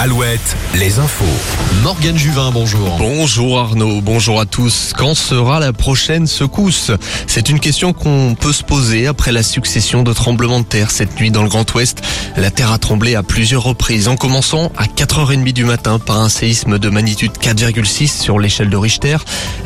Alouette, les infos. Morgane Juvin, bonjour. Bonjour Arnaud, bonjour à tous. Quand sera la prochaine secousse? C'est une question qu'on peut se poser après la succession de tremblements de terre cette nuit dans le Grand Ouest. La terre a tremblé à plusieurs reprises, en commençant à 4h30 du matin par un séisme de magnitude 4,6 sur l'échelle de Richter.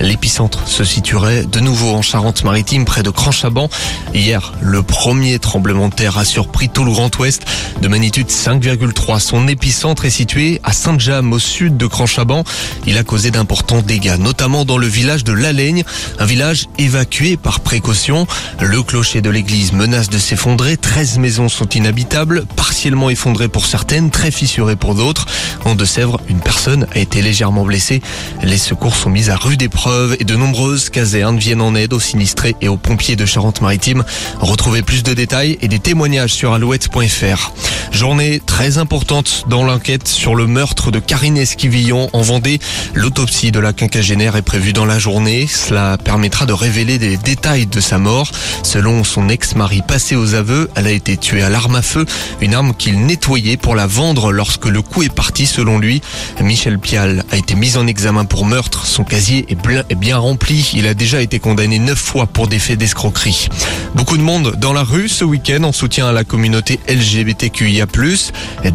L'épicentre se situerait de nouveau en Charente-Maritime près de Cranchaban. Hier, le premier tremblement de terre a surpris tout le Grand Ouest de magnitude 5,3. Son épicentre est situé à Saint-James au sud de Cranchaban. Il a causé d'importants dégâts, notamment dans le village de Lalaigne, un village évacué par précaution. Le clocher de l'église menace de s'effondrer. 13 maisons sont inhabitables, partiellement effondrées pour certaines, très fissurées pour d'autres. En Deux-Sèvres, une personne a été légèrement blessée. Les secours sont mis à rude épreuve et de nombreuses casernes viennent en aide aux sinistrés et aux pompiers de Charente-Maritime. Retrouvez plus de détails et des témoignages sur alouette.fr. Journée très importante dans l'enquête sur le meurtre de Karine Esquivillon en Vendée. L'autopsie de la quinquagénaire est prévue dans la journée. Cela permettra de révéler des détails de sa mort. Selon son ex-mari passé aux aveux, elle a été tuée à l'arme à feu, une arme qu'il nettoyait pour la vendre lorsque le coup est parti selon lui. Michel Pial a été mis en examen pour meurtre. Son casier est bien rempli. Il a déjà été condamné neuf fois pour des faits d'escroquerie. Beaucoup de monde dans la rue ce week-end en soutien à la communauté LGBTQIA+.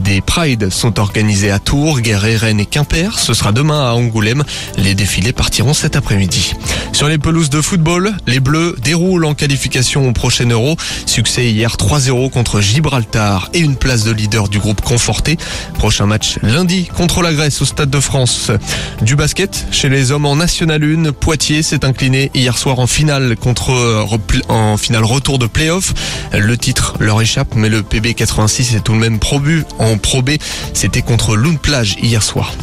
Des prides sont organisés à Tours, Guéret, Rennes et Quimper. Ce sera demain à Angoulême. Les défilés partiront cet après-midi. Sur les pelouses de football, les Bleus déroulent en qualification au prochain Euro. Succès hier 3-0 contre Gibraltar et une de leader du groupe conforté. Prochain match lundi contre la Grèce au Stade de France. Du basket chez les hommes en National 1, Poitiers s'est incliné hier soir en finale contre en finale retour de playoff. Le titre leur échappe mais le PB 86 est tout de même probu en Pro B. C'était contre Lune Plage hier soir.